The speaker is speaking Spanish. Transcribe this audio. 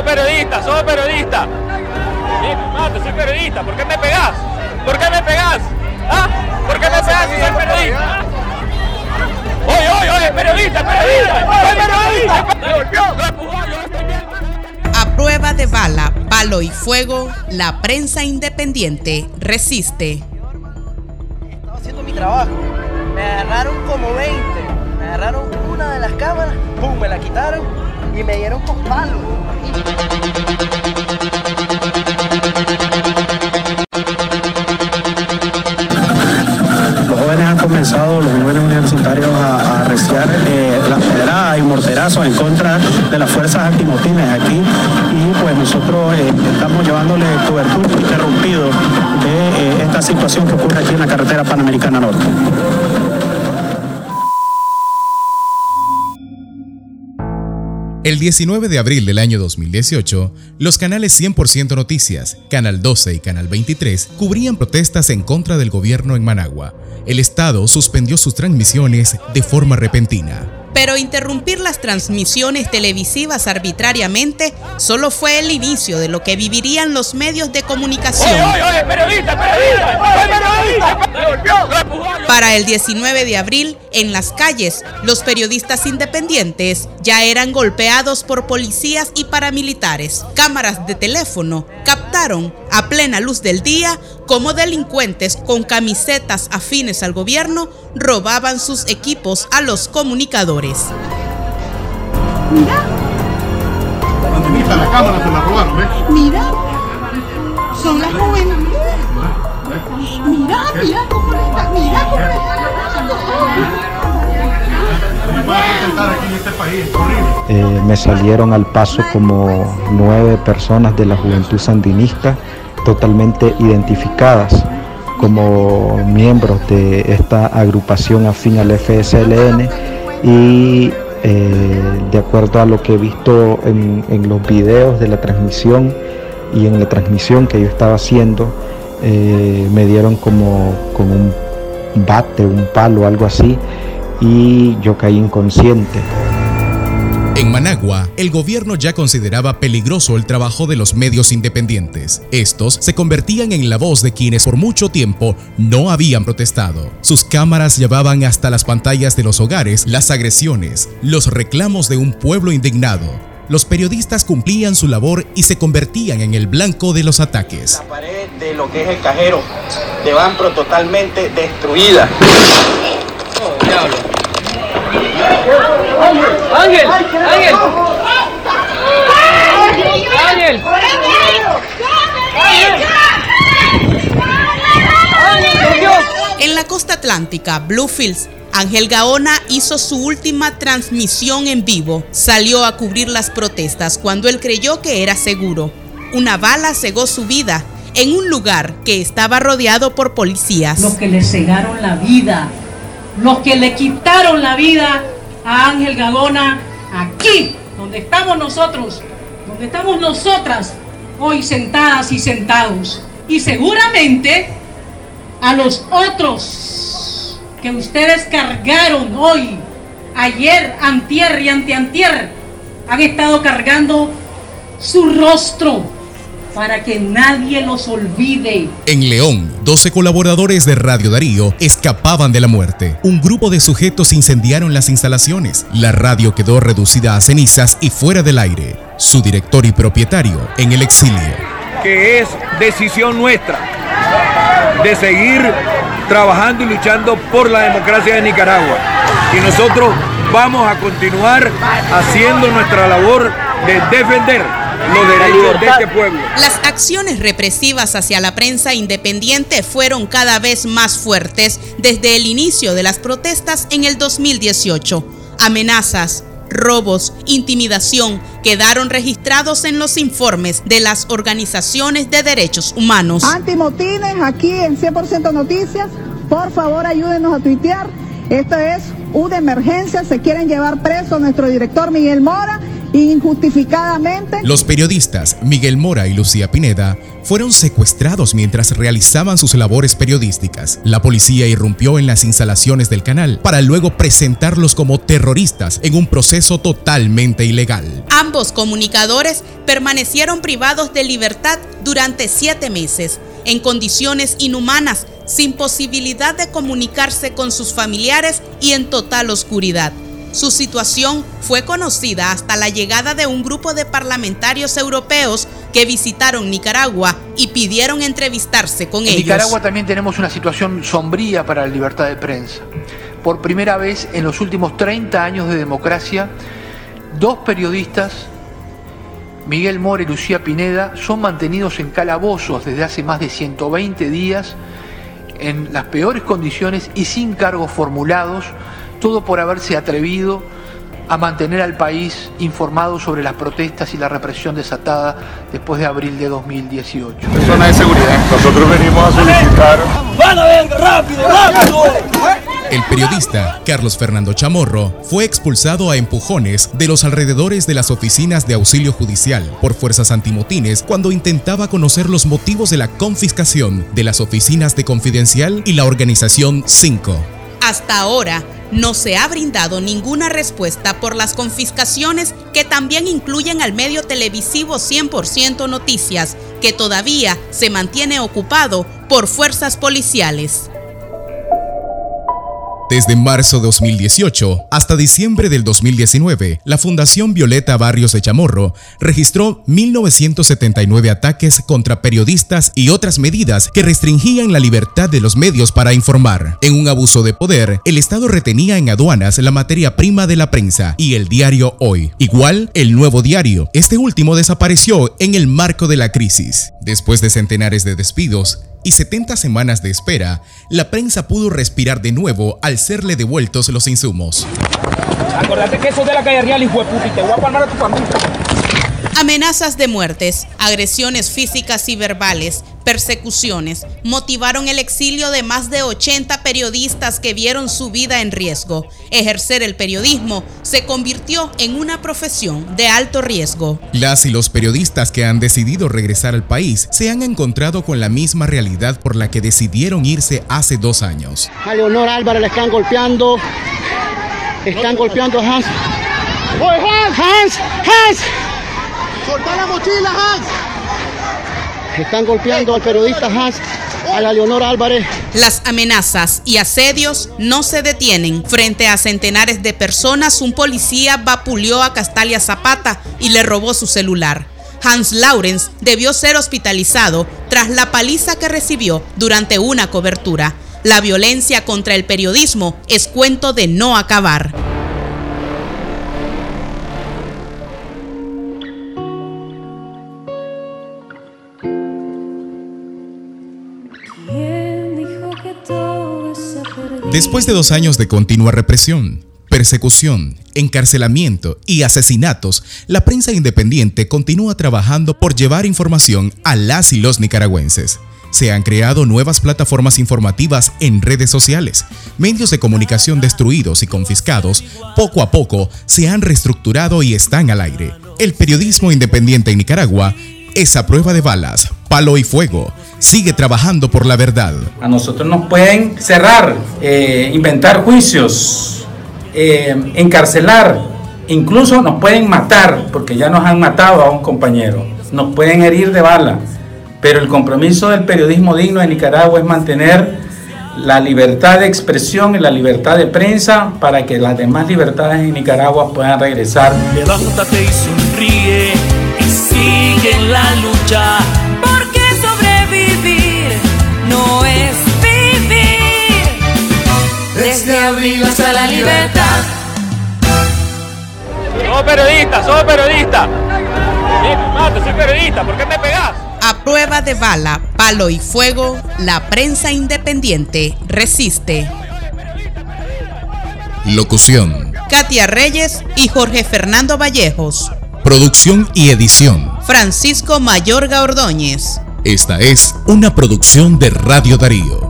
somos periodistas, somos periodistas. Mate, soy periodista, ¿por qué me pegás? ¿Por qué me pegás? ¿Ah? ¿Por qué me pegás si soy periodista? Oye, oye, oye, periodista, periodista, soy periodista. A prueba de bala, palo y fuego, la prensa independiente resiste. Estaba haciendo mi trabajo. Me agarraron como 20. Me agarraron una de las cámaras, pum, me la quitaron y me dieron con palos. Los jóvenes han comenzado, los jóvenes universitarios, a, arreciar eh, las pedradas y morterazos en contra de las fuerzas antimotines aquí y pues nosotros eh, estamos llevándole cobertura interrumpido de eh, esta situación que ocurre aquí en la carretera Panamericana Norte. El 19 de abril del año 2018, los canales 100% Noticias, Canal 12 y Canal 23 cubrían protestas en contra del gobierno en Managua. El Estado suspendió sus transmisiones de forma repentina. Pero interrumpir las transmisiones televisivas arbitrariamente solo fue el inicio de lo que vivirían los medios de comunicación. Oye, oye, periodista, periodista, periodista. Para el 19 de abril, en las calles, los periodistas independientes ya eran golpeados por policías y paramilitares. Cámaras de teléfono captaron a plena luz del día cómo delincuentes con camisetas afines al gobierno robaban sus equipos a los comunicadores. Mira, Antenita, la cámara te la robaron, ¿ves? mira. Son las juventudes. Mira, mira cómo le está, mira cómo le Eh, me salieron al paso como nueve personas de la juventud sandinista totalmente identificadas como miembros de esta agrupación afín al FSLN y eh, de acuerdo a lo que he visto en, los videos de la transmisión y en la transmisión que yo estaba haciendo, eh, me dieron como con un bate, un palo, algo así, y yo caí inconsciente. En Managua, el gobierno ya consideraba peligroso el trabajo de los medios independientes. Estos se convertían en la voz de quienes por mucho tiempo no habían protestado. Sus cámaras llevaban hasta las pantallas de los hogares las agresiones, los reclamos de un pueblo indignado. Los periodistas cumplían su labor y se convertían en el blanco de los ataques. La pared de lo que es el cajero de Banpro totalmente destruida. Ángel, Ángel. Ángel. En la costa atlántica, Bluefields, Ángel Gaona hizo su última transmisión en vivo. Salió a cubrir las protestas cuando él creyó que era seguro. Una bala cegó su vida en un lugar que estaba rodeado por policías. los que le cegaron la vida, los que le quitaron la vida a Ángel Gagona aquí, donde estamos nosotros, donde estamos nosotras hoy sentadas y sentados. Y seguramente a los otros que ustedes cargaron hoy, ayer, antier y anteantier, han estado cargando su rostro para que nadie los olvide. En León, 12 colaboradores de Radio Darío escapaban de la muerte. Un grupo de sujetos incendiaron las instalaciones. La radio quedó reducida a cenizas y fuera del aire. Su director y propietario en el exilio. que es decisión nuestra de seguir trabajando y luchando por la democracia de Nicaragua. Y nosotros vamos a continuar haciendo nuestra labor de defender los derechos de este pueblo. Las acciones represivas hacia la prensa independiente fueron cada vez más fuertes desde el inicio de las protestas en el 2018. Amenazas, robos, intimidación quedaron registrados en los informes de las organizaciones de derechos humanos. Antimotines aquí en 100% Noticias. Por favor, ayúdenos a tuitear. Esto es una emergencia. Se quieren llevar preso a nuestro director Miguel Mora injustificadamente. Los periodistas Miguel Mora y Lucía Pineda fueron secuestrados mientras realizaban sus labores periodísticas. La policía irrumpió en las instalaciones del canal para luego presentarlos como terroristas en un proceso totalmente ilegal. Ambos comunicadores permanecieron privados de libertad durante siete meses, en condiciones inhumanas, sin posibilidad de comunicarse con sus familiares y en total oscuridad. Su situación fue conocida hasta la llegada de un grupo de parlamentarios europeos que visitaron Nicaragua y pidieron entrevistarse con en ellos. Nicaragua también tenemos una situación sombría para la libertad de prensa. Por primera vez en los últimos 30 años de democracia, dos periodistas, Miguel Mora y Lucía Pineda, son mantenidos en calabozos desde hace más de 120 días en las peores condiciones y sin cargos formulados, todo por haberse atrevido a mantener al país informado sobre las protestas y la represión desatada después de abril de 2018. Zona de seguridad. Nosotros venimos a solicitar. ¡Van a ver! ¡Rápido, rápido! El periodista Carlos Fernando Chamorro fue expulsado a empujones de los alrededores de las oficinas de auxilio judicial por fuerzas antimotines cuando intentaba conocer los motivos de la confiscación de las oficinas de Confidencial y la organización 5. Hasta ahora no se ha brindado ninguna respuesta por las confiscaciones que también incluyen al medio televisivo 100% Noticias, que todavía se mantiene ocupado por fuerzas policiales. Desde marzo de 2018 hasta diciembre del 2019, la Fundación Violeta Barrios de Chamorro registró 1.979 ataques contra periodistas y otras medidas que restringían la libertad de los medios para informar. En un abuso de poder, el Estado retenía en aduanas la materia prima de la prensa y el diario Hoy. Igual, el nuevo diario. Este último desapareció en el marco de la crisis. Después de centenares de despidos, y 70 semanas de espera, la prensa pudo respirar de nuevo al serle devueltos los insumos. Acordate que eso es de la calle real, hijo de puta, y te voy a palmar a tu familia. Amenazas de muertes, agresiones físicas y verbales, persecuciones motivaron el exilio de más de 80 periodistas que vieron su vida en riesgo. Ejercer el periodismo se convirtió en una profesión de alto riesgo. Las y los periodistas que han decidido regresar al país se han encontrado con la misma realidad por la que decidieron irse hace dos años. A Leonor Álvarez le están golpeando. Están golpeando a Hans. Hans! ¡Hans! ¡Soltá la mochila, Hans! Están golpeando al periodista Hans, a la Leonor Álvarez. Las amenazas y asedios no se detienen. Frente a centenares de personas, un policía vapuleó a Castalia Zapata y le robó su celular. Hans Laurens debió ser hospitalizado tras la paliza que recibió durante una cobertura. La violencia contra el periodismo es cuento de no acabar. Después de dos años de continua represión, persecución, encarcelamiento y asesinatos, la prensa independiente continúa trabajando por llevar información a las y los nicaragüenses. Se han creado nuevas plataformas informativas en redes sociales. Medios de comunicación destruidos y confiscados poco a poco se han reestructurado y están al aire. El periodismo independiente en Nicaragua es a prueba de balas, palo y fuego. Sigue trabajando por la verdad. A nosotros nos pueden cerrar, eh, inventar juicios, eh, encarcelar, incluso nos pueden matar, porque ya nos han matado a un compañero, nos pueden herir de bala, pero el compromiso del periodismo digno de Nicaragua es mantener la libertad de expresión y la libertad de prensa para que las demás libertades en Nicaragua puedan regresar. Levántate y sonríe y sigue en la lucha. Somos periodistas, somos periodistas. Bien, me mata, soy periodista, ¿por qué me pegás? A prueba de bala, palo y fuego, la prensa independiente resiste. Locución, Katia Reyes y Jorge Fernando Vallejos. producción y edición. Francisco Mayorga Ordóñez. Esta es una producción de Radio Darío.